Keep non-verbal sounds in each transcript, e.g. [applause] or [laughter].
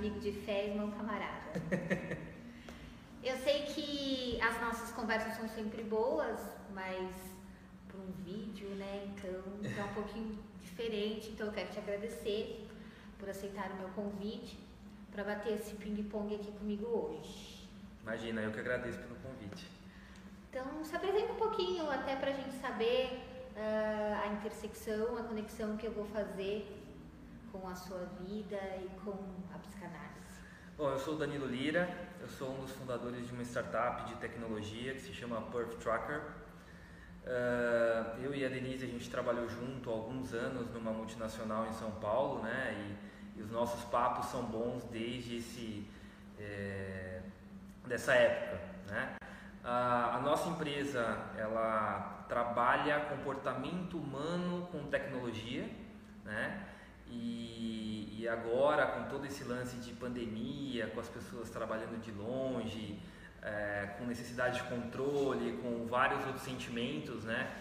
amigo de fé, irmão camarada. [laughs] Eu sei que as nossas conversas são sempre boas, mas para um vídeo, né? Então é um pouquinho diferente. Então eu quero te agradecer por aceitar o meu convite para bater esse ping-pong aqui comigo hoje. Imagina, eu que agradeço pelo convite. Então se apresenta um pouquinho até para a gente saber uh, a intersecção, a conexão que eu vou fazer com a sua vida e com a psicanálise. Bom, eu sou o Danilo Lira, eu sou um dos fundadores de uma startup de tecnologia que se chama Perf Tracker. Uh, eu e a Denise a gente trabalhou junto há alguns anos numa multinacional em São Paulo, né? E, e os nossos papos são bons desde esse é, dessa época, né? A, a nossa empresa ela trabalha comportamento humano com tecnologia, né? E, e, agora, com todo esse lance de pandemia, com as pessoas trabalhando de longe, é, com necessidade de controle, com vários outros sentimentos, né?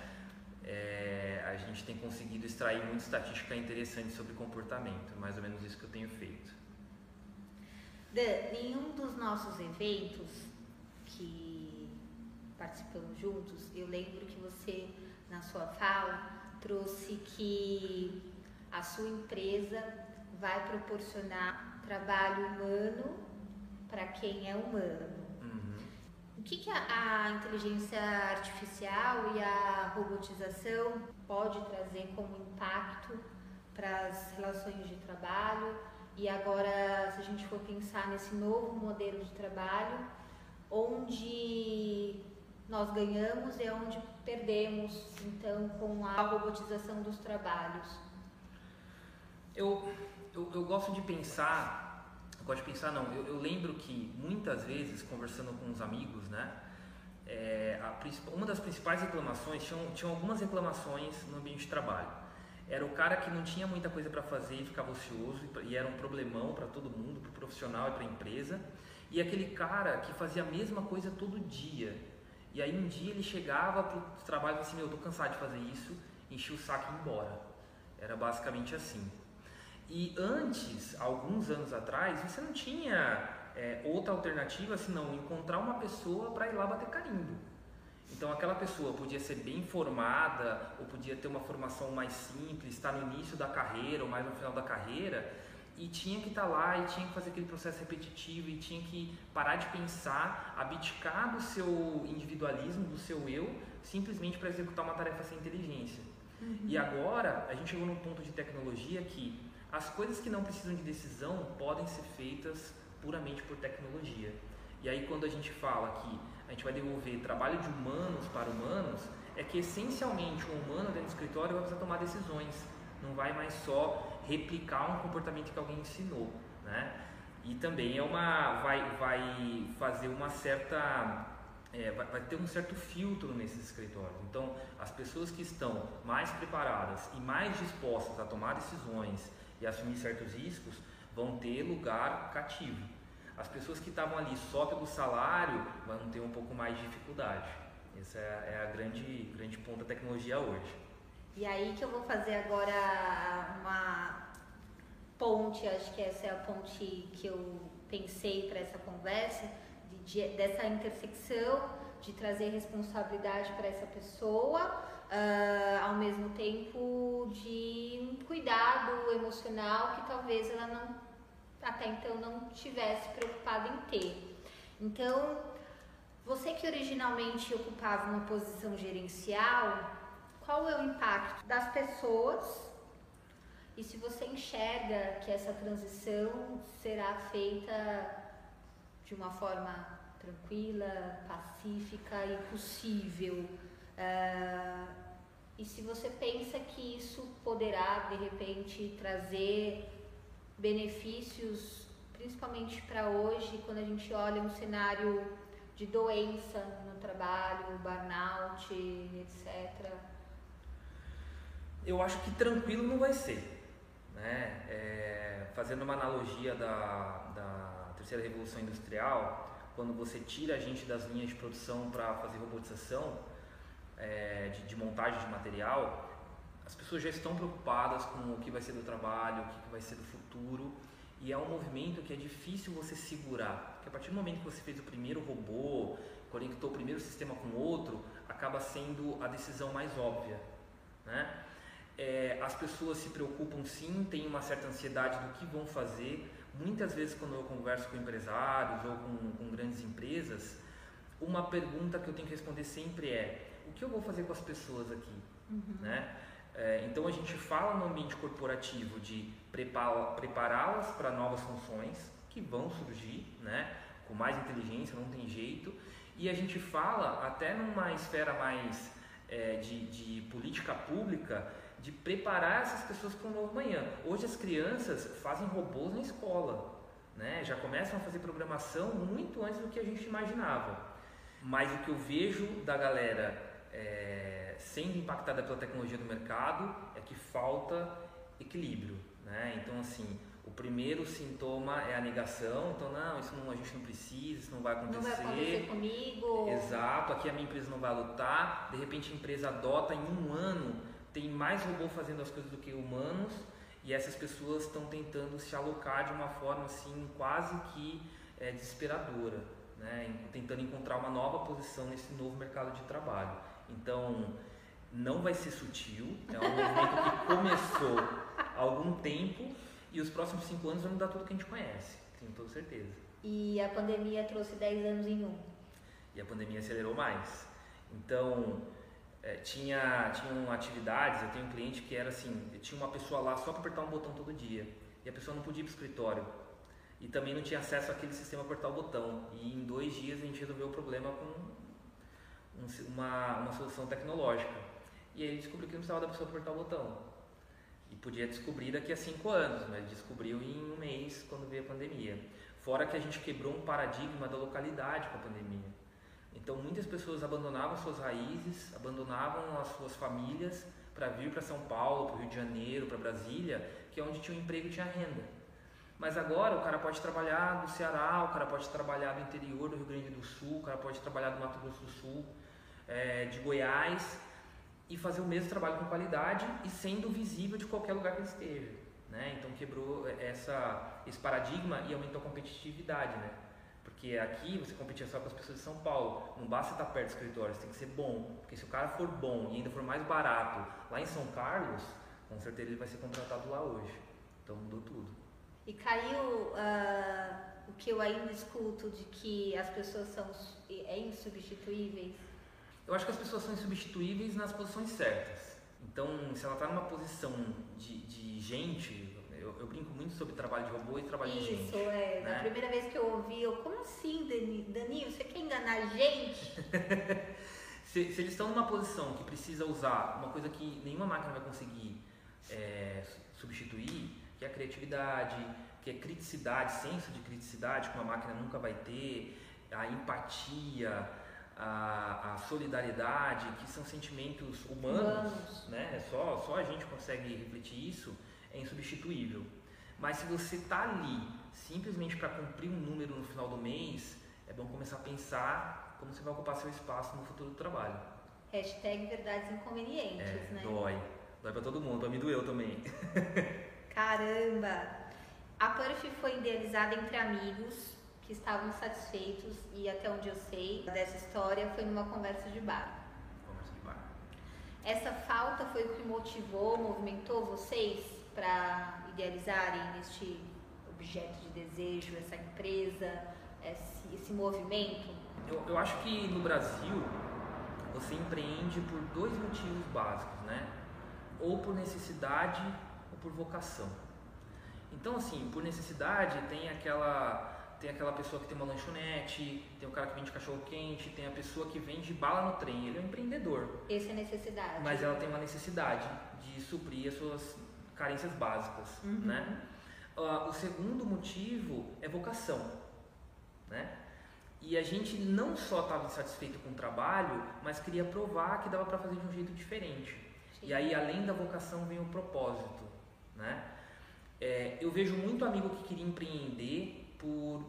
É, a gente tem conseguido extrair muita estatística interessante sobre comportamento, mais ou menos isso que eu tenho feito. Dan, em um dos nossos eventos que participamos juntos, eu lembro que você, na sua fala, trouxe que a sua empresa vai proporcionar trabalho humano para quem é humano. Uhum. O que, que a, a, inteligência artificial e a robotização pode trazer como impacto para as relações de trabalho? E agora, se a gente for pensar nesse novo modelo de trabalho, onde nós ganhamos e onde perdemos, então, com a robotização dos trabalhos? Eu, eu, eu gosto de pensar, eu gosto de pensar não, eu, eu lembro que muitas vezes, conversando com os amigos, né, é, a, uma das principais reclamações, tinham, tinham algumas reclamações no ambiente de trabalho. Era o cara que não tinha muita coisa para fazer e ficava ocioso e era um problemão para todo mundo, para o profissional e para a empresa. E aquele cara que fazia a mesma coisa todo dia. E aí um dia ele chegava para o trabalho e assim, meu, eu tô cansado de fazer isso, enchia o saco e ia embora. Era basicamente assim. E antes, alguns anos atrás, você não tinha é, outra alternativa senão encontrar uma pessoa para ir lá bater carimbo. Então aquela pessoa podia ser bem formada ou podia ter uma formação mais simples, estar no início da carreira ou mais no final da carreira e tinha que estar tá lá e tinha que fazer aquele processo repetitivo e tinha que parar de pensar, abdicar do seu individualismo, do seu eu, simplesmente para executar uma tarefa sem inteligência. Uhum. E agora a gente chegou num ponto de tecnologia que as coisas que não precisam de decisão podem ser feitas puramente por tecnologia. E aí quando a gente fala que a gente vai devolver trabalho de humanos para humanos, é que essencialmente um humano dentro do escritório vai precisar tomar decisões, não vai mais só replicar um comportamento que alguém ensinou, né? E também é uma vai vai fazer uma certa é, vai, vai, ter um certo filtro nesses escritórios. Então, as pessoas que estão mais preparadas e mais dispostas a tomar decisões e assumir certos riscos vão ter lugar cativo. As pessoas que estavam ali só pelo salário vão ter um pouco mais de dificuldade. Essa é, é a grande, grande ponto da tecnologia hoje. E aí que eu vou fazer agora uma ponte, acho que essa é a ponte que eu pensei para essa conversa, de, de, dessa intersecção, de trazer responsabilidade para essa pessoa, uh, ao mesmo tempo de cuidado emocional que talvez ela não até então não tivesse preocupada em ter. Então, você que originalmente ocupava uma posição gerencial, qual é o impacto das pessoas? E se você enxerga que essa transição será feita de uma forma tranquila, pacífica e possível? Uh, e se você pensa que isso poderá, de repente, trazer benefícios, principalmente para hoje, quando a gente olha um cenário de doença no trabalho, burnout, etc. Eu acho que tranquilo não vai ser. Né? É, fazendo uma analogia da, da terceira revolução industrial, quando você tira a gente das linhas de produção para fazer robotização, é, de, de, montagem de material, as pessoas já estão preocupadas com o que vai ser do trabalho, o que vai ser do futuro E é um movimento que é difícil você segurar, porque a partir do momento que você fez o primeiro robô, conectou o primeiro sistema com o outro, acaba sendo a decisão mais óbvia. Né? É, as pessoas se preocupam sim, têm uma certa ansiedade do que vão fazer. Muitas vezes, quando eu converso com empresários ou com, com grandes empresas, uma pergunta que eu tenho que responder sempre é: o que eu vou fazer com as pessoas aqui? Uhum. Né? É, então a gente fala no ambiente corporativo de prepará-las para novas funções que vão surgir, né? com mais inteligência, não tem jeito. E a gente fala até numa esfera mais é, de, de política pública de preparar essas pessoas para um novo manhã. Hoje as crianças fazem robôs na escola, né? já começam a fazer programação muito antes do que a gente imaginava. Mas o que eu vejo da galera é, sendo impactada pela tecnologia do mercado é que falta equilíbrio. Né? Então, assim, o primeiro sintoma é a negação, então não, isso não, a gente não precisa, isso não vai acontecer. Não vai acontecer comigo. Exato, aqui a minha empresa não vai lutar, de repente a empresa adota em um ano, tem mais robô fazendo as coisas do que humanos, e essas pessoas estão tentando se alocar de uma forma assim quase que é, desesperadora, né? tentando encontrar uma nova posição nesse novo mercado de trabalho. Então, não vai ser sutil, é um movimento que começou há algum tempo e os próximos cinco anos vai mudar tudo que a gente conhece, tenho toda certeza. E a pandemia trouxe 10 anos em um. E a pandemia acelerou mais. Então, é, tinha, tinham atividades, eu tenho um cliente que era assim, tinha uma pessoa lá só para apertar um botão todo dia. E a pessoa não podia ir para o escritório. E também não tinha acesso àquele sistema apertar o botão. E em dois dias a gente resolveu o problema com um, uma, uma solução tecnológica. E aí ele descobriu que não precisava da pessoa apertar o botão. E podia descobrir daqui a cinco anos, mas descobriu em um mês quando veio a pandemia. Fora que a gente quebrou um paradigma da localidade com a pandemia. Então muitas pessoas abandonavam suas raízes, abandonavam as suas famílias para vir para São Paulo, para o Rio de Janeiro, para Brasília, que é onde tinha um emprego e tinha renda. Mas agora o cara pode trabalhar do Ceará, o cara pode trabalhar do interior do Rio Grande do Sul, o cara pode trabalhar do Mato Grosso do Sul, é, de Goiás, e fazer o mesmo trabalho com qualidade e sendo visível de qualquer lugar que ele esteja. Né? Então quebrou essa, esse paradigma e aumentou a competitividade. Né? Porque aqui você competia só com as pessoas de São Paulo, não basta estar perto do escritório, você tem que ser bom. Porque se o cara for bom e ainda for mais barato lá em São Carlos, com certeza ele vai ser contratado lá hoje. Então mudou tudo. E caiu uh, o que eu ainda escuto de que as pessoas são é insubstituíveis eu acho que as pessoas são insubstituíveis nas posições certas. Então, se ela está numa posição de, de gente, eu, eu, brinco muito sobre trabalho de robô e trabalho Isso, de gente. Isso, é. Né? Na primeira vez que eu ouvi, eu, como assim, Danilo? Você quer enganar a gente? [laughs] se, se, eles estão numa posição que precisa usar uma coisa que nenhuma máquina vai conseguir é, substituir, que é a criatividade, que é criticidade, senso de criticidade que uma máquina nunca vai ter, a empatia, a, a, solidariedade, que são sentimentos humanos, humanos. né? É só, só a gente consegue refletir isso, é insubstituível. Mas se você está ali simplesmente para cumprir um número no final do mês, é bom começar a pensar como você vai ocupar seu espaço no futuro do trabalho. Hashtag verdades inconvenientes, é, né? Dói. Dói para todo mundo, para mim doeu também. [laughs] Caramba! A Perf foi idealizada entre amigos que estavam satisfeitos e até onde eu sei dessa história foi numa conversa de bar. Conversa de bar. Essa falta foi o que motivou, movimentou vocês para idealizarem este objeto de desejo, essa empresa, esse, esse movimento? Eu, eu acho que no Brasil você empreende por dois motivos básicos, né? Ou por necessidade ou por vocação. Então, assim, por necessidade tem aquela tem aquela pessoa que tem uma lanchonete, tem o cara que vende cachorro quente, tem a pessoa que vende bala no trem. Ele é um empreendedor. Essa é necessidade. Mas ela tem uma necessidade de suprir as suas carências básicas, uhum. né? Uh, o segundo motivo é vocação, né? E a gente não só estava insatisfeito com o trabalho, mas queria provar que dava para fazer de um jeito diferente. Sim. E aí, além da vocação, vem o propósito, né? É, eu vejo muito amigo que queria empreender por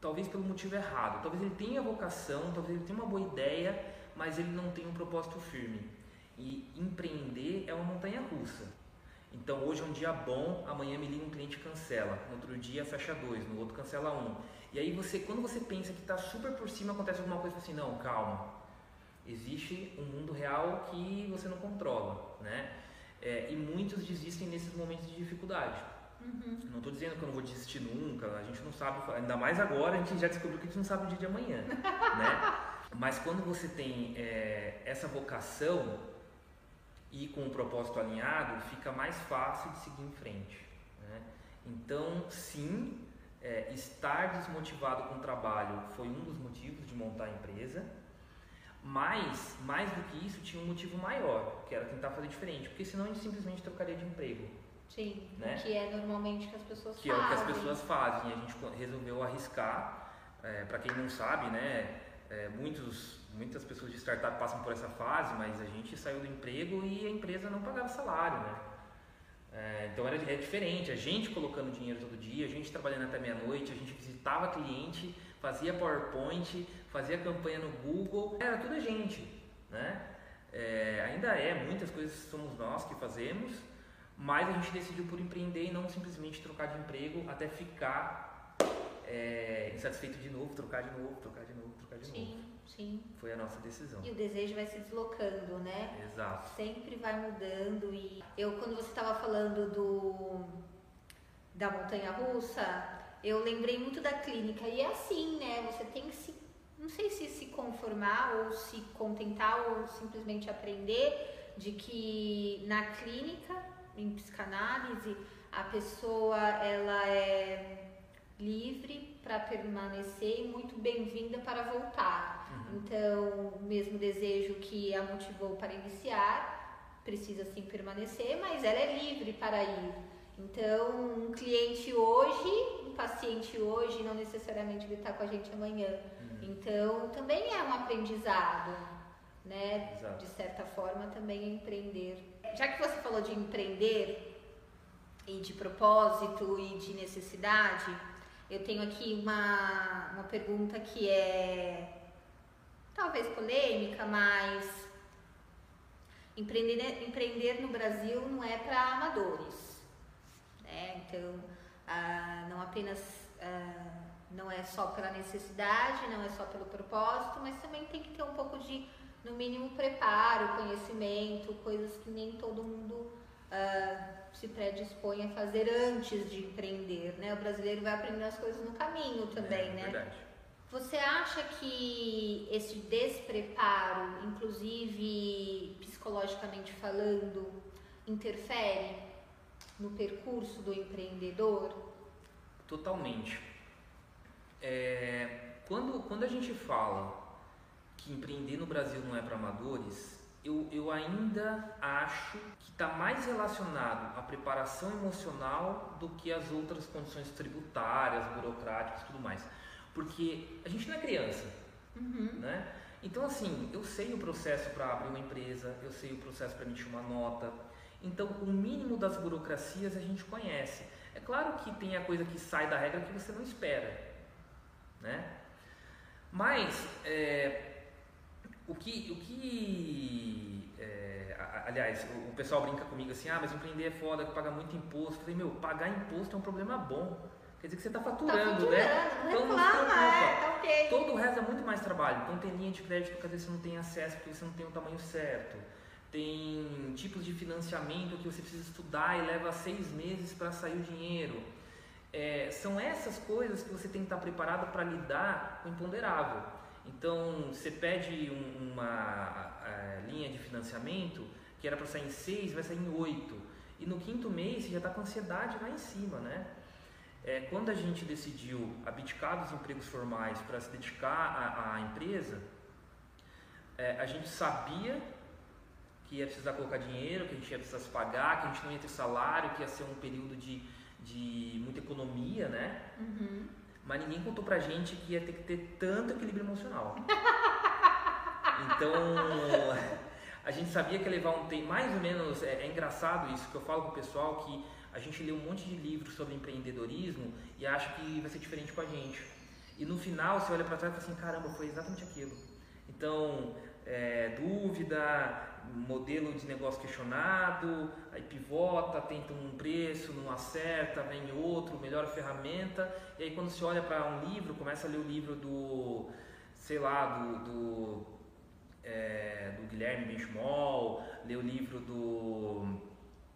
talvez pelo motivo errado. Talvez ele tenha vocação, talvez ele tenha uma boa ideia, mas ele não tem um propósito firme. E empreender é uma montanha russa. Então hoje é um dia bom, amanhã me liga um cliente cancela, no outro dia fecha dois, no outro cancela um. E aí você, quando você pensa que está super por cima, acontece alguma coisa assim, não, calma. Existe um mundo real que você não controla, né? É, e muitos desistem nesses momentos de dificuldade. Uhum. Não estou dizendo que eu não vou desistir nunca, a gente não sabe, ainda mais agora, a gente já descobriu que a gente não sabe o dia de amanhã, [laughs] né? Mas quando você tem é, essa vocação e com o propósito alinhado, fica mais fácil de seguir em frente. Né? Então, sim, é, estar desmotivado com o trabalho foi um dos motivos de montar a empresa, mas, mais do que isso, tinha um motivo maior, que era tentar fazer diferente, porque senão a gente simplesmente trocaria de emprego. Sim, né? que é normalmente que as pessoas que fazem. Que é o que as pessoas fazem. A gente resolveu arriscar. É, Para quem não sabe, né, é, muitos, muitas pessoas de startup passam por essa fase, mas a gente saiu do emprego e a empresa não pagava salário, né? É, então era é diferente, a gente colocando dinheiro todo dia, a gente trabalhando até meia-noite, a gente visitava cliente, fazia PowerPoint, fazia campanha no Google, era tudo a gente, né? É, ainda é, muitas coisas somos nós que fazemos, mas a gente decidiu por empreender e não simplesmente trocar de emprego até ficar é, insatisfeito de novo, trocar de novo, trocar de novo, trocar de sim, novo. Sim, Foi a nossa decisão. E o desejo vai se deslocando, né? Exato. Sempre vai mudando e eu quando você estava falando do da montanha russa, eu lembrei muito da clínica e é assim, né? Você tem que se não sei se se conformar ou se contentar ou simplesmente aprender de que na clínica em psicanálise, a pessoa ela é livre para permanecer e muito bem-vinda para voltar. Uhum. Então, o mesmo desejo que a motivou para iniciar precisa sim permanecer, mas ela é livre para ir. Então, um cliente hoje, um paciente hoje, não necessariamente ele está com a gente amanhã. Uhum. Então, também é um aprendizado, né? Exato. De certa forma, também é empreender já que você falou de empreender e de propósito e de necessidade, eu tenho aqui uma, uma pergunta que é talvez polêmica, mas empreender, empreender no Brasil não é para amadores. Né? Então, ah, não apenas ah, não é só pela necessidade, não é só pelo propósito, mas também tem que ter um pouco de no mínimo preparo, conhecimento, coisas que nem todo mundo uh, se predispõe a fazer antes de empreender, né? O brasileiro vai aprendendo as coisas no caminho também, é, né? Verdade. Você acha que esse despreparo, inclusive psicologicamente falando, interfere no percurso do empreendedor? Totalmente. É, quando, quando a gente fala que empreender no Brasil não é para amadores, eu, eu ainda acho que está mais relacionado à preparação emocional do que às outras condições tributárias, burocráticas e tudo mais. Porque a gente não é criança, uhum. né? Então, assim, eu sei o processo para abrir uma empresa, eu sei o processo para emitir uma nota. Então, o mínimo das burocracias a gente conhece. É claro que tem a coisa que sai da regra que você não espera, né? Mas, é, o que, o que é, aliás, o, pessoal brinca comigo assim, ah, mas empreender é foda, que paga muito imposto. Eu falei, meu, pagar imposto é um problema bom. Quer dizer que você está faturando, tá faturando, né? Então não reclama, é, tá okay. Todo o resto é muito mais trabalho. Então tem linha de crédito que às vezes você não tem acesso porque você não tem o tamanho certo. Tem tipos de financiamento que você precisa estudar e leva seis meses para sair o dinheiro. É, são essas coisas que você tem que estar preparado para lidar com o imponderável. Então, você pede um, uma linha de financiamento que era para sair em seis, vai sair em oito. E no quinto mês você já está com ansiedade lá em cima, né? É, quando a gente decidiu abdicar dos empregos formais para se dedicar à, à empresa, é, a gente sabia que ia precisar colocar dinheiro, que a gente ia precisar se pagar, que a gente não ia ter salário, que ia ser um período de, de muita economia, né? Uhum. Mas ninguém contou pra gente que ia ter que ter tanto equilíbrio emocional. [laughs] Então, a gente sabia que ia levar um tempo, mais ou menos, é, é engraçado isso que eu falo pro pessoal, que a gente lê um monte de livros sobre empreendedorismo e acha que vai ser diferente com a gente. E no final você olha para trás e fala assim, caramba, foi exatamente aquilo. Então, é, dúvida, modelo de negócio questionado, aí pivota, tenta um preço, não acerta, vem outro, melhora a ferramenta, e aí quando você olha para um livro, começa a ler o livro do, sei lá, do, do, é, do Guilherme Benchmol, lê o livro do,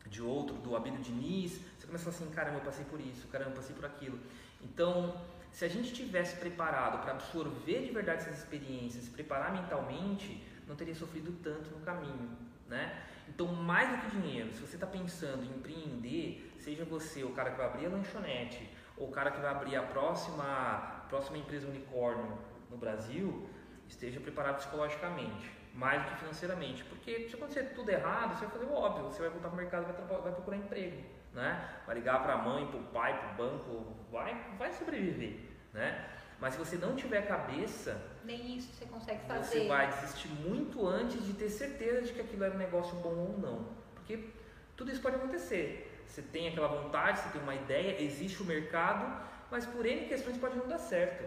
de outro, do Abílio Diniz, você começa a falar assim, caramba, eu passei por isso, caramba, eu passei por aquilo. Então, se a gente tivesse preparado para absorver de verdade essas experiências, preparar mentalmente, não teria sofrido tanto no caminho, né? Então, mais do que dinheiro, se você está pensando em empreender, seja você o cara que vai abrir a lanchonete ou o cara que vai abrir a próxima, próxima empresa unicórnio no Brasil, esteja preparado psicologicamente, mais do que financeiramente. Porque se acontecer tudo errado, você vai fazer o óbvio, você vai voltar para o mercado vai, vai procurar emprego, né? Vai ligar para a mãe, para o pai, para o banco, vai, vai sobreviver, né? Mas se você não tiver cabeça, nem isso você consegue fazer. Você vai desistir muito antes de ter certeza de que aquilo era um negócio bom ou não. Porque tudo isso pode acontecer. Você tem aquela vontade, você tem uma ideia, existe o mercado, mas por N questões pode não dar certo.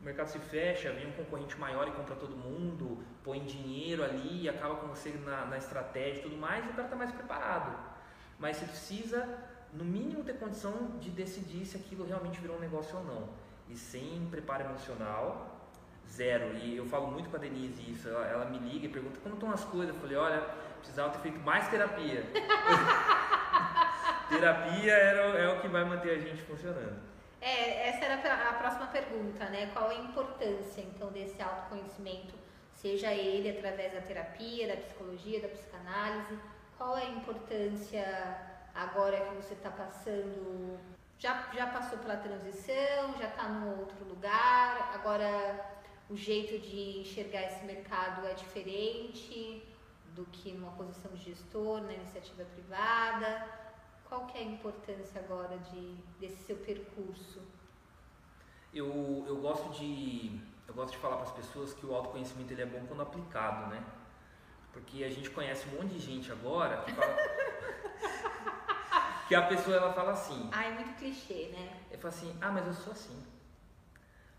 O mercado se fecha, vem um concorrente maior e compra todo mundo, põe dinheiro ali, acaba com você na, na estratégia e tudo mais, e o cara está mais preparado. Mas você precisa, no mínimo, ter condição de decidir se aquilo realmente virou um negócio ou não e sem preparo emocional, zero. E eu falo muito com a Denise isso, ela, ela me liga e pergunta como estão as coisas. Eu falei, olha, precisava ter feito mais terapia. [laughs] terapia era, é o que vai manter a gente funcionando. É, essa era a próxima pergunta, né? Qual a importância então desse autoconhecimento, seja ele através da terapia, da psicologia, da psicanálise? Qual é a importância agora que você está passando já, já passou pela transição, já está num outro lugar, agora o jeito de enxergar esse mercado é diferente do que numa posição de gestor, na iniciativa privada. Qual que é a importância agora de, desse seu percurso? Eu, eu gosto de eu gosto de falar para as pessoas que o autoconhecimento ele é bom quando aplicado, né? Porque a gente conhece um monte de gente agora que fala que a pessoa ela fala assim. Ah, é muito clichê, né? Eu falo assim, ah, mas eu sou assim.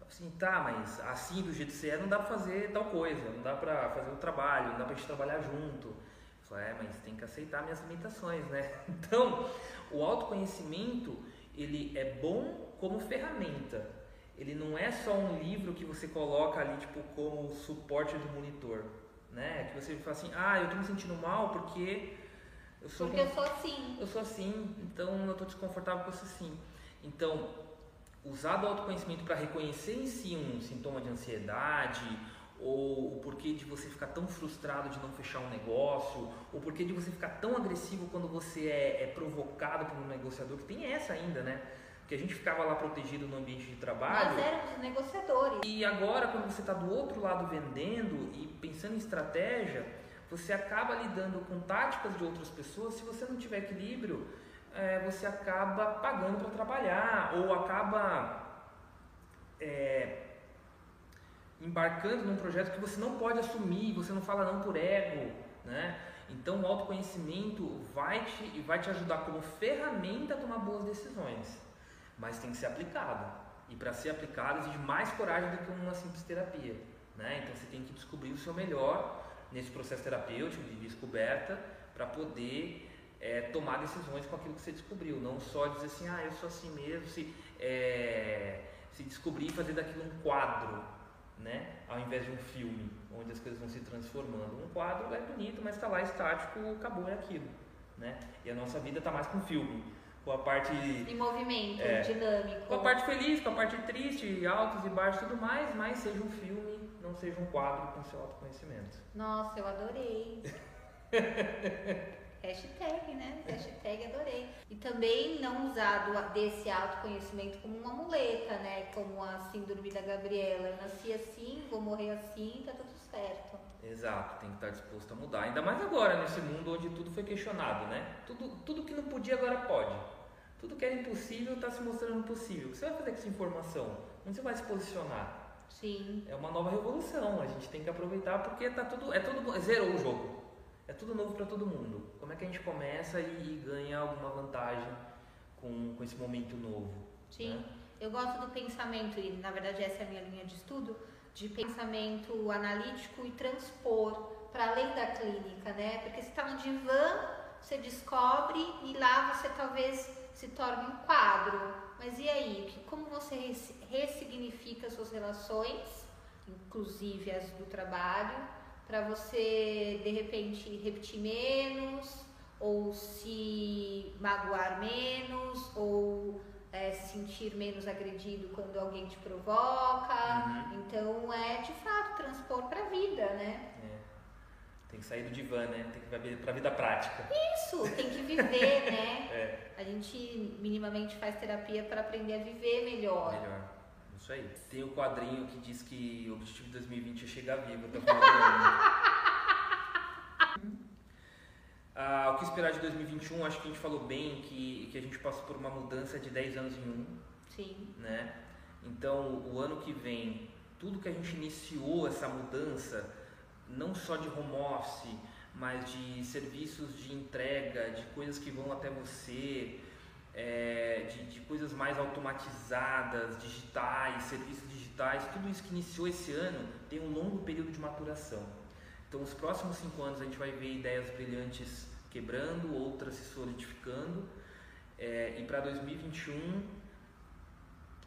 Eu assim, tá, mas assim do jeito que você é, não dá pra fazer tal coisa, não dá pra fazer o trabalho, não dá pra gente trabalhar junto. Falo, é, mas tem que aceitar minhas limitações, né? [laughs] Então, o autoconhecimento, ele é bom como ferramenta. Ele não é só um livro que você coloca ali, tipo, como suporte do monitor, né? Que você fala assim, ah, eu tô me sentindo mal porque eu sou Porque eu sou assim. Eu sou assim, então eu estou desconfortável com isso assim. Então, usar do autoconhecimento para reconhecer em si um sintoma de ansiedade, ou o porquê de você ficar tão frustrado de não fechar um negócio, ou o porquê de você ficar tão agressivo quando você é, é provocado por um negociador, que tem essa ainda, né? Porque a gente ficava lá protegido no ambiente de trabalho. Nós éramos negociadores. E agora, quando você está do outro lado vendendo e pensando em estratégia, você acaba lidando com táticas de outras pessoas, se você não tiver equilíbrio, é, você acaba pagando para trabalhar ou acaba é, embarcando num projeto que você não pode assumir, você não fala não por ego, né? Então o autoconhecimento vai te, vai te ajudar como ferramenta a tomar boas decisões, mas tem que ser aplicado. E para ser aplicado exige mais coragem do que uma simples terapia, né? Então você tem que descobrir o seu melhor nesse processo terapêutico de descoberta para poder é, tomar decisões com aquilo que você descobriu, não só dizer assim, ah, eu sou assim mesmo, se, é, se descobrir e fazer daquilo um quadro, né? ao invés de um filme, onde as coisas vão se transformando. Um quadro é bonito, mas está lá estático, acabou, é aquilo. Né? E a nossa vida está mais com filme com a parte em movimento, é, dinâmico. Com a parte feliz, com a parte triste, altos e baixos, tudo mais, mas seja um filme, não seja um quadro com seu autoconhecimento. Nossa, eu adorei. [laughs] Hashtag, né? Hashtag adorei. E também não usar do, desse autoconhecimento como uma muleta, né? Como a síndrome da Gabriela. Eu nasci assim, vou morrer assim, tá tudo certo. Exato, tem que estar disposto a mudar. Ainda mais agora, nesse mundo onde tudo foi questionado, né? Tudo, tudo que não podia agora pode. Tudo que era impossível está se mostrando possível. O que você vai fazer com essa informação? Onde você vai se posicionar? Sim. É uma nova revolução. A gente tem que aproveitar porque tá tudo, é tudo zerou o jogo. É tudo novo para todo mundo. Como é que a gente começa e, e, ganha alguma vantagem com, com esse momento novo? Sim. Né? Eu gosto do pensamento e na verdade essa é a minha linha de estudo de pensamento analítico e transpor para além da clínica, né? Porque você está no divã, você descobre e lá você talvez se torne um quadro. Mas e aí? Como você ressignifica suas relações, inclusive as do trabalho, para você de repente repetir menos, ou se magoar menos, ou é, se sentir menos agredido quando alguém te provoca. Uhum. Então é de fato transpor para a vida, né? É. Tem que sair do divã, né? Tem que ir para a vida prática. Isso, tem que viver, [laughs] né? É. A gente minimamente faz terapia para aprender a viver melhor. Melhor. Isso aí. Tem o um quadrinho que diz que o objetivo de 2020 é chegar vivo até o final do ano. [laughs] Ah, o que esperar de 2021? Acho que a gente falou bem que, que a gente passou por uma mudança de 10 anos em um. Sim. Né? Então, o ano que vem, tudo que a gente iniciou essa mudança, não só de home office, mas de serviços de entrega, de coisas que vão até você, é, de, de coisas mais automatizadas, digitais, serviços digitais, tudo isso que iniciou esse ano tem um longo período de maturação. Então, os próximos cinco anos a gente vai ver ideias brilhantes quebrando, outras se solidificando. É, e para 2021,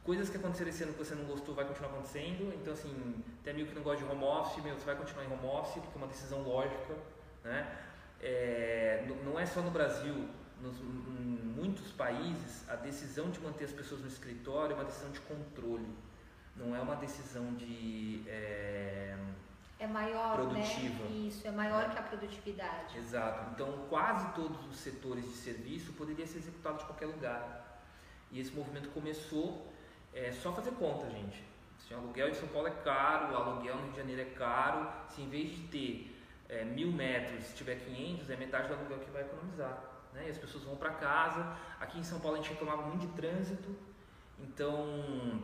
coisas que aconteceram esse ano que você não gostou vai continuar acontecendo. Então, assim, tem amigo que não gosta de home office, meu, você vai continuar em home office, porque é uma decisão lógica. Né? É, não é só no Brasil, nos, em muitos países, a decisão de manter as pessoas no escritório é uma decisão de controle, não é uma decisão de. É, é maior, né? produtiva. Né? Isso, é maior é. que a produtividade. Exato. Então, quase todos os setores de serviço poderiam ser executados de qualquer lugar. E esse movimento começou é, só fazer conta, gente. Se o aluguel em São Paulo é caro, o aluguel no Rio de Janeiro é caro, se em vez de ter é, mil metros, se tiver 500, é metade do aluguel que vai economizar. Né? E as pessoas vão para casa. Aqui em São Paulo a gente reclamava muito de trânsito, então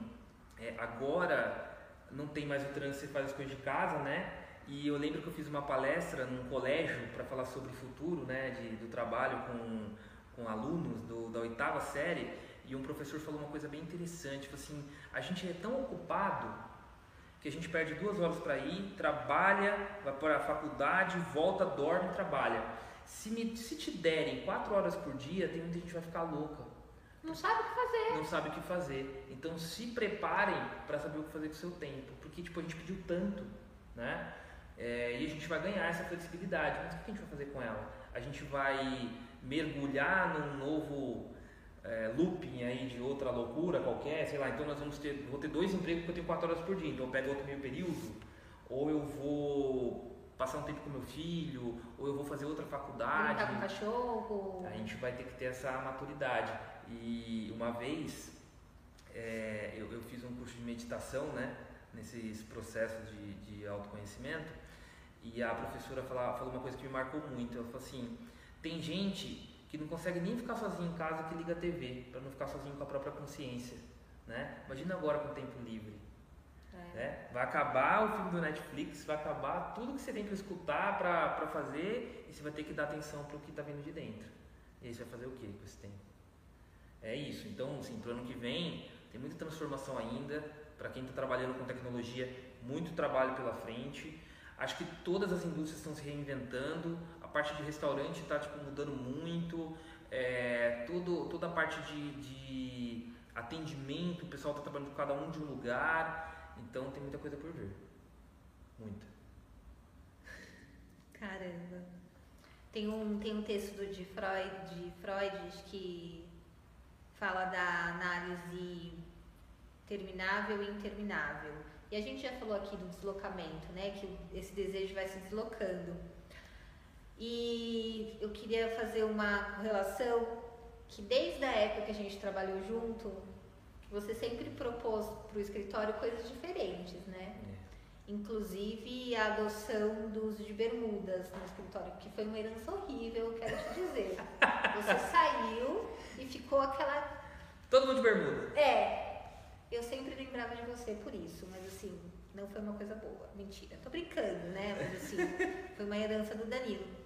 é, agora não tem mais o trânsito, você faz as coisas de casa, né? E eu lembro que eu fiz uma palestra num colégio para falar sobre futuro, né, de, do trabalho com, com alunos do, da oitava série, e um professor falou uma coisa bem interessante, falou assim, a gente é tão ocupado que a gente perde duas horas para ir, trabalha, vai para a faculdade, volta, dorme, trabalha. Se, me, se te derem quatro horas por dia, tem muita gente que vai ficar louca. Não sabe o que fazer. Não sabe o que fazer. Então se preparem para saber o que fazer com o seu tempo, porque tipo a gente pediu tanto, né? É, e a gente vai ganhar essa flexibilidade. Mas o que a gente vai fazer com ela? A gente vai mergulhar num novo é, looping aí de outra loucura qualquer, sei lá. Então nós vamos ter, vou ter dois empregos que eu tenho quatro horas por dia. Então eu pego outro meio período, ou eu vou passar um tempo com meu filho, ou eu vou fazer outra faculdade. Brincar com o cachorro. A gente vai ter que ter essa maturidade. E uma vez é, eu, eu, fiz um curso de meditação, né? Nesses processos de, de autoconhecimento. E a professora falou, falou uma coisa que me marcou muito. Ela falou assim: tem gente que não consegue nem ficar sozinho em casa que liga a TV, para não ficar sozinho com a própria consciência. Né? Imagina agora com o tempo livre. É. Né? Vai acabar o filme do Netflix, vai acabar tudo que você tem para escutar, para fazer, e você vai ter que dar atenção para o que está vindo de dentro. E aí você vai fazer o que com esse tempo? É isso. Então, assim, para o ano que vem, tem muita transformação ainda. Para quem está trabalhando com tecnologia, muito trabalho pela frente. Acho que todas as indústrias estão se reinventando. Parte de restaurante está tipo, mudando muito. É, tudo, toda a parte de, de atendimento, o pessoal está trabalhando cada um de um lugar. Então tem muita coisa por vir. Muita. Caramba. Tem um, tem um texto de Freud, de Freud que fala da análise terminável e interminável. E a gente já falou aqui do deslocamento, né? Que esse desejo vai se deslocando. E eu queria fazer uma relação que desde a época que a gente trabalhou junto, você sempre propôs para o escritório coisas diferentes, né? É. Inclusive a adoção do uso de bermudas no escritório, que foi uma herança horrível, quero te dizer. [laughs] Você saiu e ficou aquela. Todo mundo de bermuda. É. Eu sempre lembrava de você por isso, mas assim, não foi uma coisa boa. Mentira. Tô brincando, né? Mas assim, [laughs] foi uma herança do Danilo.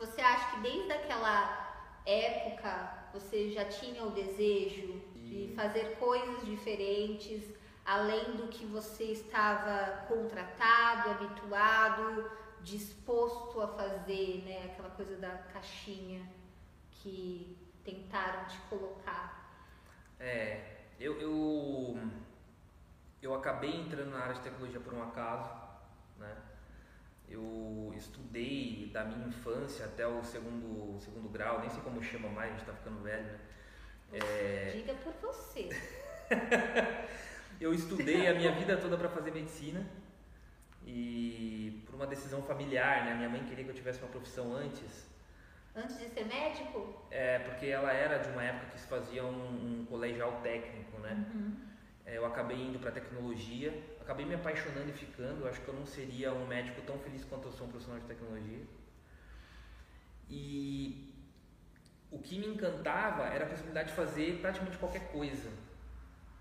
Você acha que desde aquela época você já tinha o desejo de fazer coisas diferentes, além do que você estava contratado, habituado, disposto a fazer, né? Aquela coisa da caixinha que tentaram te colocar. É, eu, eu, eu acabei entrando na área de tecnologia por um acaso, né? Eu estudei da minha infância até o segundo, segundo grau, nem sei como chama mais, a gente tá ficando velho, né? É... Diga por você. [laughs] eu estudei a minha vida toda para fazer medicina e por uma decisão familiar, né? Minha mãe queria que eu tivesse uma profissão antes. Antes de ser médico? É, porque ela era de uma época que se fazia um, um colegial técnico, né? Uhum. É, eu acabei indo para tecnologia, acabei me apaixonando e ficando. Acho que eu não seria um médico tão feliz quanto eu sou um profissional de tecnologia. E o que me encantava era a possibilidade de fazer praticamente qualquer coisa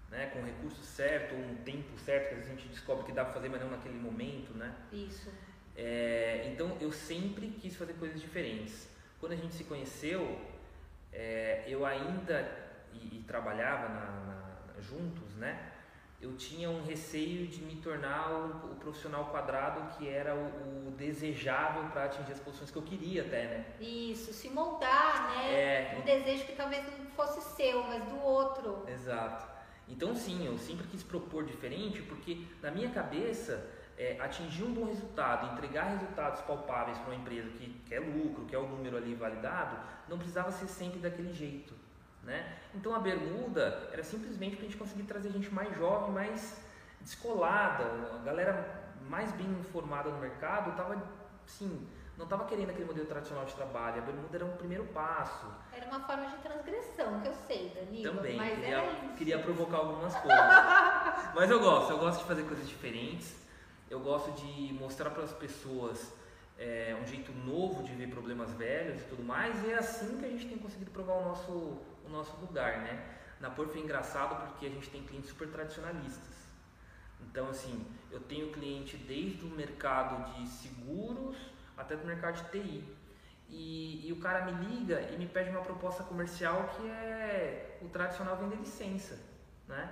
né, com o recurso certo, um tempo certo, que às vezes a gente descobre que dá para fazer, mas não naquele momento, né? Isso. É, então eu sempre quis fazer coisas diferentes. Quando a gente se conheceu, é, eu ainda e, e trabalhava na, na, juntos, né? Eu tinha um receio de me tornar o, o profissional quadrado que era o, o desejável para atingir as posições que eu queria até, né? Isso, se moldar, né? É, um desejo que talvez não fosse seu, mas do outro. Exato. Então, sim, eu sempre quis propor diferente porque, na minha cabeça, é, atingir um bom resultado, entregar resultados palpáveis para uma empresa que quer lucro, quer o número ali validado, não precisava ser sempre daquele jeito. Né? Então, a bermuda era simplesmente para a gente conseguir trazer gente mais jovem, mais descolada, a galera mais bem informada no mercado, estava, sim, não estava querendo aquele modelo tradicional de trabalho, a bermuda era um primeiro passo. Era uma forma de transgressão, que eu sei, Danilo. Também, mas queria, era isso. queria provocar algumas coisas. [laughs] mas eu gosto, eu gosto de fazer coisas diferentes, eu gosto de mostrar para as pessoas é, um jeito novo de ver problemas velhos e tudo mais, e é assim que a gente tem conseguido provar o nosso, o nosso lugar, né? Na Porf é engraçado porque a gente tem clientes super tradicionalistas. Então, assim, eu tenho cliente desde o mercado de seguros até do mercado de TI. E, e, o cara me liga e me pede uma proposta comercial que é o tradicional vender licença, né?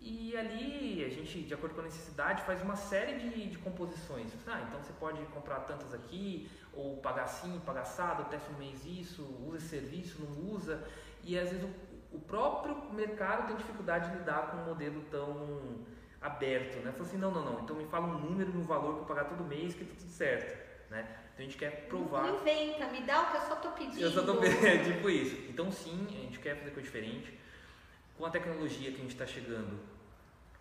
E ali a gente, de acordo com a necessidade, faz uma série de, de composições. Ah, então você pode comprar tantas aqui, ou pagar assim, pagar assado, testa um mês isso, usa esse serviço, não usa. E às vezes o, o próprio mercado tem dificuldade de lidar com um modelo tão aberto, né? Fala assim, não, não, não, então me fala um número e um valor para pagar todo mês que tá tudo certo. Né? Então a gente quer provar. Não inventa, me dá o que eu só tô pedindo. Eu só tô [laughs] pedindo, tipo isso. Então sim, a gente quer fazer coisa diferente. Com a tecnologia que a gente está chegando,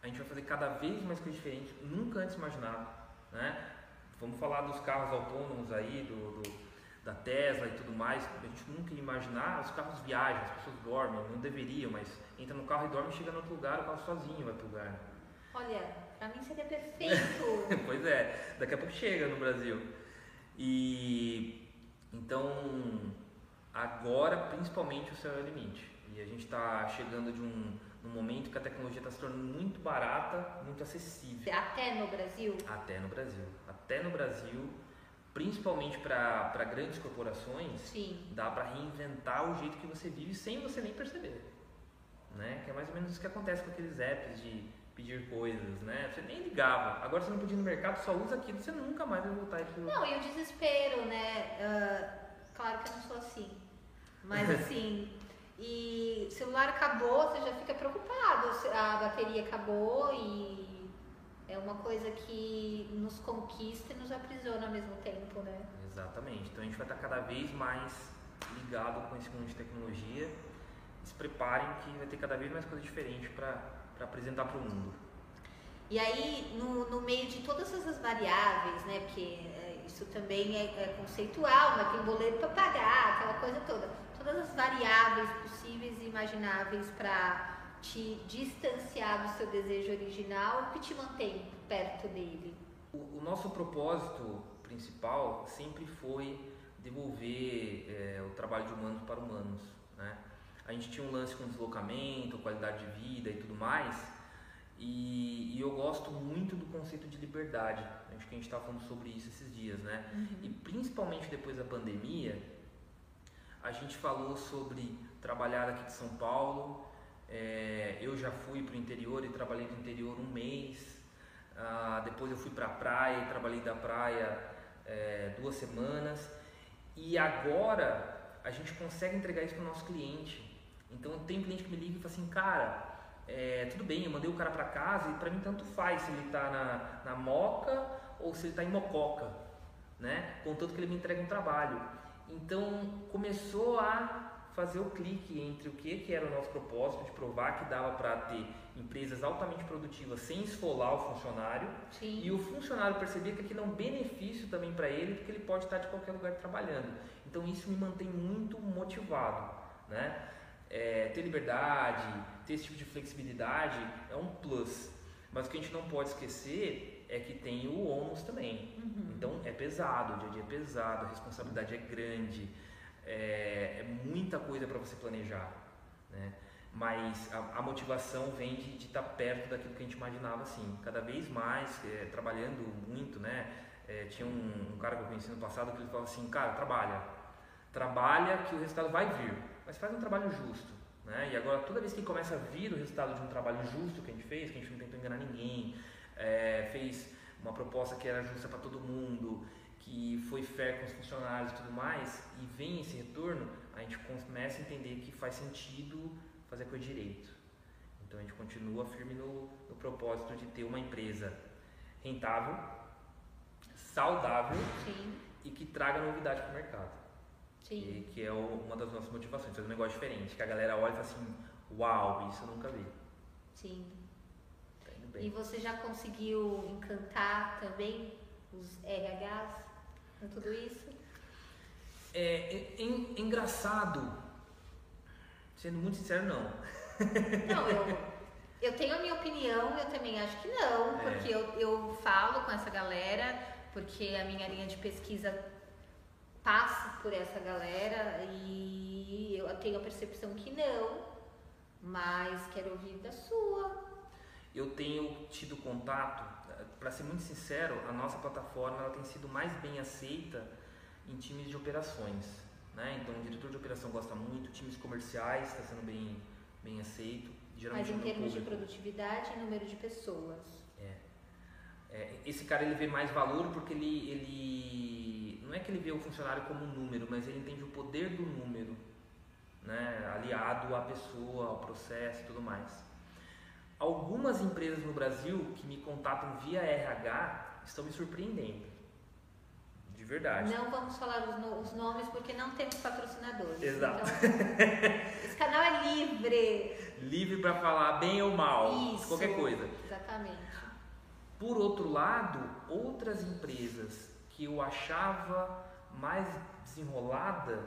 a gente vai fazer cada vez mais coisa diferente, nunca antes imaginado. Né? Vamos falar dos carros autônomos aí, do, do da Tesla e tudo mais, a gente nunca ia imaginar, os carros viajam, as pessoas dormem, não deveriam, mas entra no carro e dorme, chega no outro lugar, o carro sozinho vai pro lugar. Olha, pra mim seria perfeito. [laughs] pois é, daqui a pouco chega no Brasil. E então agora principalmente o céu é o limite. E a gente está chegando de um, um momento que a tecnologia está se tornando muito barata, muito acessível. Até no Brasil? Até no Brasil. Até no Brasil, principalmente para grandes corporações, Sim. dá para reinventar o jeito que você vive sem você nem perceber. Né? Que é mais ou menos isso que acontece com aqueles apps de pedir coisas, né? Você nem ligava. Agora você não podia ir no mercado, só usa aquilo, você nunca mais vai voltar aquilo. Não, e o desespero, né? Uh, claro que eu não sou assim. Mas [laughs] assim, e celular acabou, você já fica preocupado. A bateria acabou e é uma coisa que nos conquista e nos aprisiona ao mesmo tempo, né? Exatamente. Então a gente vai estar cada vez mais ligado com esse mundo de tecnologia. Se preparem que vai ter cada vez mais coisa diferente para apresentar para o mundo. E aí, no, no meio de todas essas variáveis, né, porque é, isso também é, é conceitual, mas tem boleto para pagar, aquela coisa toda. Todas as variáveis possíveis e imagináveis para te distanciar do seu desejo original, o que te mantém perto dele? O, o nosso propósito principal sempre foi devolver é, o trabalho de humanos para humanos, né? a gente tinha um lance com deslocamento, qualidade de vida e tudo mais. E, e eu gosto muito do conceito de liberdade. Acho que a gente estava falando sobre isso esses dias, né? Uhum. E principalmente depois da pandemia, a gente falou sobre trabalhar aqui de São Paulo. É, eu já fui para o interior e trabalhei no interior um mês. Ah, depois eu fui para a praia e trabalhei da praia é, duas semanas. E agora a gente consegue entregar isso para o nosso cliente. Então tem cliente que me liga e fala assim, cara, é, tudo bem, eu mandei o cara para casa e para mim tanto faz se ele está na, na moca ou se ele está em mococa, né? Contanto que ele me entrega um trabalho. Então começou a fazer o clique entre o que, que era o nosso propósito de provar que dava para ter empresas altamente produtivas sem esfolar o funcionário Sim. e o funcionário perceber que aquilo é um benefício também para ele porque ele pode estar de qualquer lugar trabalhando. Então isso me mantém muito motivado, né? É, ter liberdade, ter esse tipo de flexibilidade é um plus, mas o que a gente não pode esquecer é que tem o ônus também. Uhum. Então é pesado, o dia a dia é pesado, a responsabilidade é grande, é, é muita coisa para você planejar, né? Mas a, a motivação vem de, de estar tá perto daquilo que a gente imaginava, assim, cada vez mais, é, trabalhando muito, né? É, tinha um, um, cara que eu conheci no passado que ele falava assim, cara, trabalha, trabalha que o resultado vai vir, mas faz um trabalho justo, né? E agora toda vez que começa a vir o resultado de um trabalho justo que a gente fez, que a gente não tentou enganar ninguém, é, fez uma proposta que era justa para todo mundo, que foi fair com os funcionários e tudo mais, e vem esse retorno, a gente começa a entender que faz sentido fazer a coisa direito. Então a gente continua firme no, no propósito de ter uma empresa rentável, saudável Sim. e que traga novidade para o mercado. Sim. E, que é o, uma das nossas motivações, fazer um negócio diferente, que a galera olha e fala assim, uau, isso eu nunca vi. Sim. Indo E bem. você já conseguiu encantar também os RHs com tudo isso? É, é, en- engraçado, sendo muito sincero, não. [laughs] Não, eu, eu tenho a minha opinião, eu também acho que não, É. porque eu, eu falo com essa galera, porque a minha linha de pesquisa passa por essa galera e eu tenho a percepção que não, mas quero ouvir da sua. Eu tenho tido contato, para ser muito sincero, a nossa plataforma ela tem sido mais bem aceita em times de operações. Né? Então, o diretor de operação gosta muito, times comerciais está sendo bem, bem aceito. Mas em termos de público. produtividade e número de pessoas. É, esse cara ele vê mais valor porque ele, ele não é que ele vê o funcionário como um número, mas ele entende o poder do número, né, aliado à pessoa, ao processo e tudo mais. Algumas empresas no Brasil que me contatam via RH estão me surpreendendo, de verdade. Não vamos falar os, no- os nomes porque não temos patrocinadores. Exato. Então, [laughs] esse canal é livre. Livre para falar bem ou mal, Isso. qualquer coisa. Exatamente. Por outro lado, outras empresas que eu achava mais desenrolada,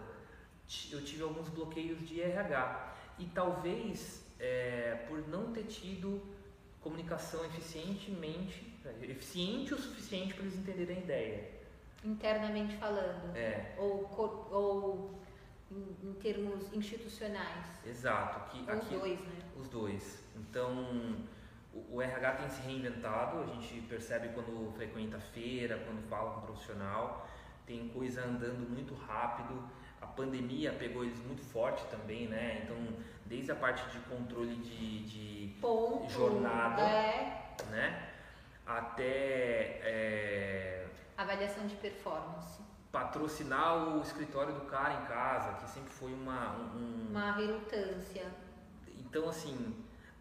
eu tive alguns bloqueios de RH. E talvez é, por não ter tido comunicação eficientemente, eficiente o suficiente para eles entenderem a ideia. Internamente falando. É, Ou, ou em, em termos institucionais. exato. Que Ou os aqui, dois, né? Os dois. Então, o, o RH tem se reinventado, a gente percebe quando frequenta feira, quando fala com um profissional, tem coisa andando muito rápido. A pandemia pegou eles muito forte também, né? Então, desde a parte de controle de, de Ponto. Jornada. É. né? Até é, Avaliação de performance. patrocinar o escritório do cara em casa, que sempre foi uma, um, um- Uma relutância. Então, assim,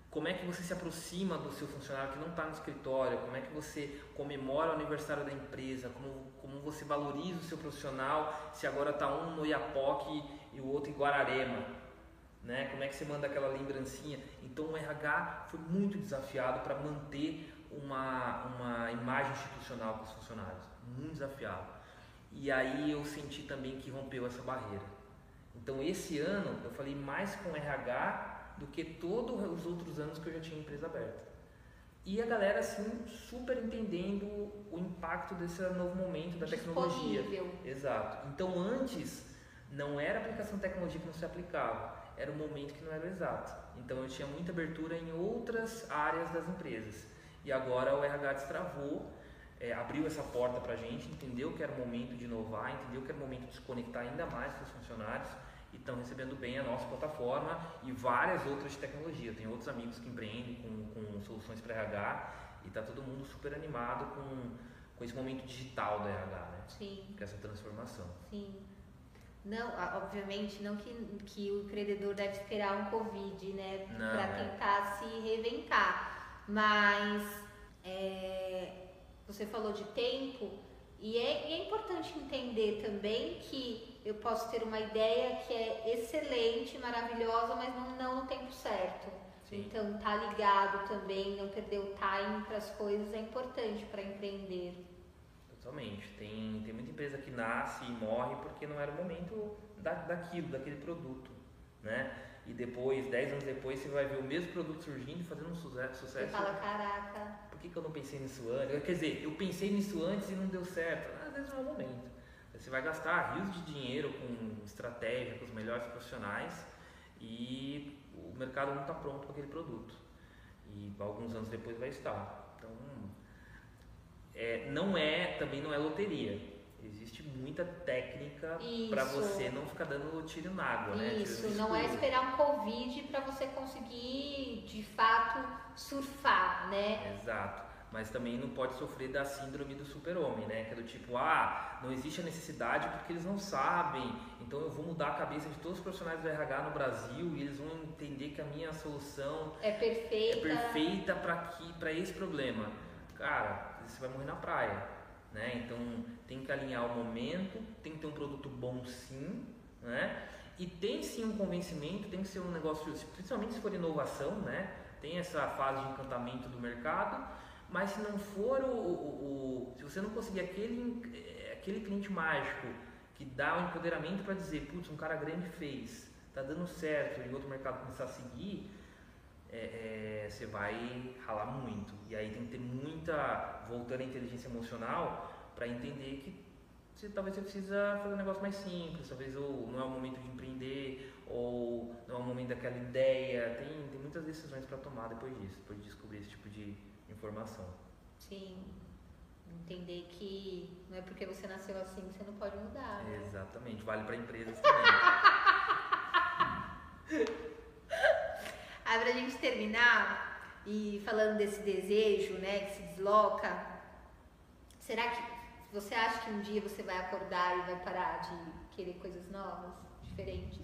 como é que você se aproxima do seu funcionário que não está no escritório? Como é que você comemora o aniversário da empresa? Como, como você valoriza o seu profissional se agora está um no Iapoque e o outro em Guararema? Né? Como é que você manda aquela lembrancinha? Então, o RH foi muito desafiado para manter uma, uma imagem institucional com os funcionários. Muito desafiado. E aí eu senti também que rompeu essa barreira. Então esse ano eu falei mais com RH do que todos os outros anos que eu já tinha empresa aberta. E a galera assim super entendendo o impacto desse novo momento da tecnologia. Disponível. Exato. Então antes não era aplicação de tecnologia que não se aplicava, era o momento que não era o exato. Então eu tinha muita abertura em outras áreas das empresas. E agora o RH destravou, é, abriu essa porta para a gente, entendeu que era o momento de inovar, entendeu que era o momento de se conectar ainda mais com os funcionários e estão recebendo bem a nossa plataforma e várias outras de tecnologia. Tem outros amigos que empreendem com, com soluções para RH e está todo mundo super animado com, com esse momento digital do RH, né? Sim. Com essa transformação. Sim. Não, obviamente, não que, que o empreendedor deve esperar um Covid, né? Para é. tentar se reinventar. Mas é, você falou de tempo, e é, e é importante entender também que eu posso ter uma ideia que é excelente, maravilhosa, mas não, não no tempo certo. Sim. Então, tá ligado também, não perder o time para as coisas é importante para empreender. Totalmente. Tem, tem muita empresa que nasce e morre porque não era o momento da, daquilo, daquele produto, né? E depois, 10 anos depois, você vai ver o mesmo produto surgindo e fazendo um sucesso. Você fala, caraca. Por que, que eu não pensei nisso antes? Quer dizer, eu pensei nisso antes e não deu certo. Às vezes não é o momento. Você vai gastar rios de dinheiro com estratégia, com os melhores profissionais e o mercado não está pronto para aquele produto. E alguns anos depois vai estar. Então, é, não é, também não é loteria. Existe muita técnica para você não ficar dando tiro na água, né? Isso, não é esperar um Covid para você conseguir de fato surfar, né? Exato. Mas também não pode sofrer da síndrome do super-homem, né? Que é do tipo, ah, não existe a necessidade porque eles não sabem, então eu vou mudar a cabeça de todos os profissionais do RH no Brasil e eles vão entender que a minha solução é perfeita, é perfeita para esse problema. Cara, você vai morrer na praia né? Então tem que alinhar o momento, tem que ter um produto bom sim, né? E tem sim um convencimento, tem que ser um negócio, principalmente se for inovação, né? Tem essa fase de encantamento do mercado, mas se não for o, o, o se você não conseguir aquele, eh, aquele cliente mágico que dá o um empoderamento para dizer, putz, um cara grande fez, tá dando certo, e outro mercado começar a seguir, é, é, você vai ralar muito. E aí tem que ter muita, voltando à inteligência emocional, para entender que você, talvez você precisa fazer um negócio mais simples, talvez ou não é o momento de empreender, ou não é o momento daquela ideia. Tem, tem muitas decisões para tomar depois disso, depois de descobrir esse tipo de informação. Sim. Entender que não é porque você nasceu assim que você não pode mudar. Né? Exatamente, vale para empresas também. [laughs] Aí pra gente terminar e falando desse desejo, né, que se desloca, será que você acha que um dia você vai acordar e vai parar de querer coisas novas, diferentes?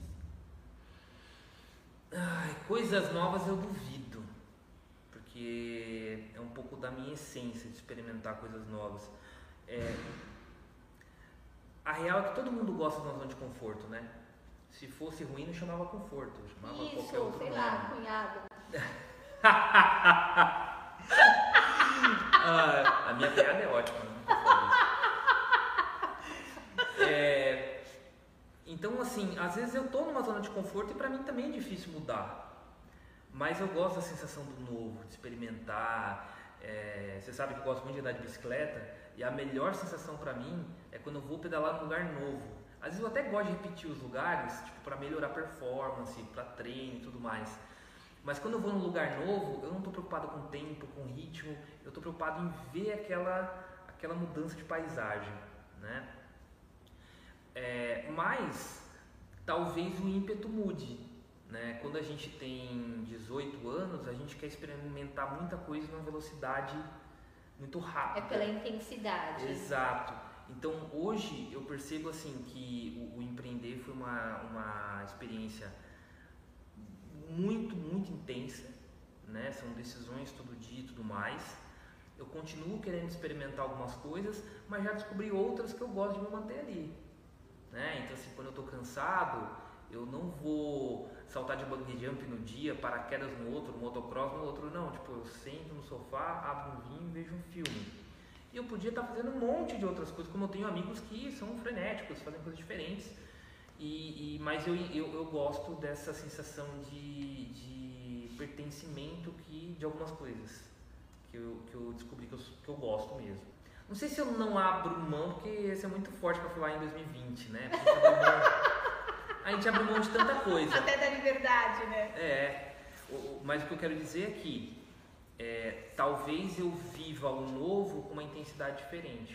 Ai, coisas novas eu duvido, porque é um pouco da minha essência de experimentar coisas novas. É, a real é que todo mundo gosta de uma zona de conforto, né? Se fosse ruim, não chamava conforto, chamava Isso, qualquer outro sei nome. lá, cunhado. [laughs] ah, a minha piada é ótima. Né? É, então, assim, às vezes eu tô numa zona de conforto e para mim também é difícil mudar. Mas eu gosto da sensação do novo, de experimentar. É, você sabe que eu gosto muito de andar de bicicleta e a melhor sensação para mim é quando eu vou pedalar num lugar novo às vezes eu até gosto de repetir os lugares, tipo, para melhorar a performance, para treino e tudo mais. Mas quando eu vou num lugar novo, eu não estou preocupado com tempo, com ritmo, eu estou preocupado em ver aquela, aquela mudança de paisagem, né? É, mas talvez o ímpeto mude, né? Quando a gente tem 18 anos, a gente quer experimentar muita coisa numa velocidade muito rápida. É pela intensidade. Exato. Então hoje eu percebo assim que o, o, empreender foi uma, uma experiência muito, muito intensa, né? São decisões todo dia e tudo mais. Eu continuo querendo experimentar algumas coisas, mas já descobri outras que eu gosto de me manter ali. Né? Então assim, quando eu estou cansado, eu não vou saltar de bungee jump no dia, paraquedas no outro, motocross no outro, não. Tipo, eu sento no sofá, abro um vinho e vejo um filme e eu podia estar fazendo um monte de outras coisas, como eu tenho amigos que são frenéticos, fazem coisas diferentes. E, e mas eu, eu, eu, gosto dessa sensação de, de pertencimento que, de algumas coisas que eu, que eu descobri que eu, que eu gosto mesmo. Não sei se eu não abro mão, porque isso é muito forte para falar em 2020, né? A gente abre mão de tanta coisa. Até da liberdade, né? É. Mas o que eu quero dizer é que é, talvez eu viva o novo com uma intensidade diferente,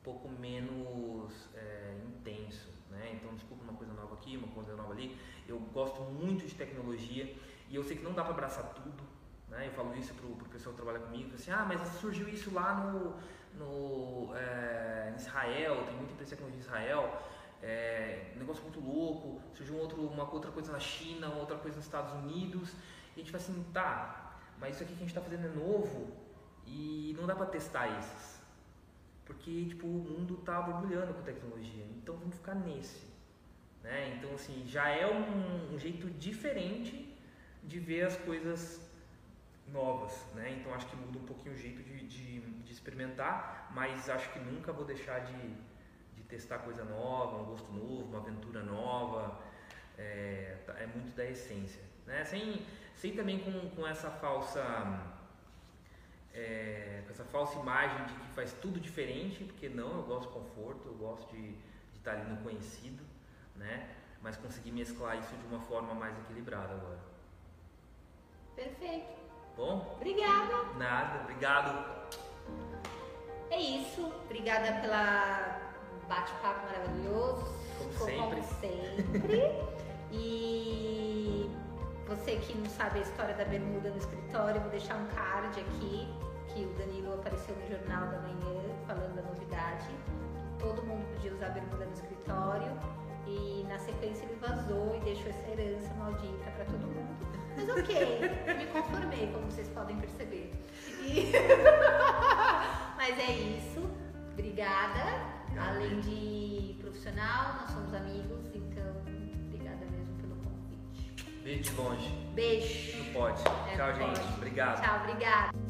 um pouco menos é, intenso. Né? Então, desculpa uma coisa nova aqui, uma coisa nova ali. Eu gosto muito de tecnologia e eu sei que não dá para abraçar tudo. Né? Eu falo isso pro, pro pessoal que trabalha comigo, assim, ah, mas surgiu isso lá no, no é, Israel, tem muita empresa em Israel, é, negócio muito louco, surgiu um outro, uma outra coisa na China, outra coisa nos Estados Unidos, e a gente fala assim, tá, mas isso aqui que a gente está fazendo é novo e não dá para testar esses. Porque tipo, o mundo está borbulhando com tecnologia, então vamos ficar nesse. Né? Então assim, já é um, um jeito diferente de ver as coisas novas, né? Então acho que muda um pouquinho o jeito de, de, de experimentar, mas acho que nunca vou deixar de, de, testar coisa nova, um gosto novo, uma aventura nova. É, tá, é muito da essência, né? Sem, sem também com, com essa falsa é, com essa falsa imagem de que faz tudo diferente, porque não, eu gosto de conforto, eu gosto de, de estar ali no conhecido, né? Mas conseguir mesclar isso de uma forma mais equilibrada agora. Perfeito. Bom? Obrigada. Nada, obrigado. É isso. Obrigada pela bate-papo maravilhoso. Como sempre. Como sempre. [laughs] e você que não sabe a história da bermuda no escritório, eu vou deixar um card aqui que o Danilo apareceu no Jornal da Manhã falando da novidade. Todo mundo podia usar bermuda no escritório e na sequência ele vazou e deixou essa herança maldita para todo mundo. Mas ok, [laughs] me conformei, como vocês podem perceber. E... [laughs] Mas é isso. Obrigada. Além de profissional, nós somos amigos, Beijo de longe. Beijo. Não pode. É, Tchau, pode. gente. Obrigado. Tchau, obrigada.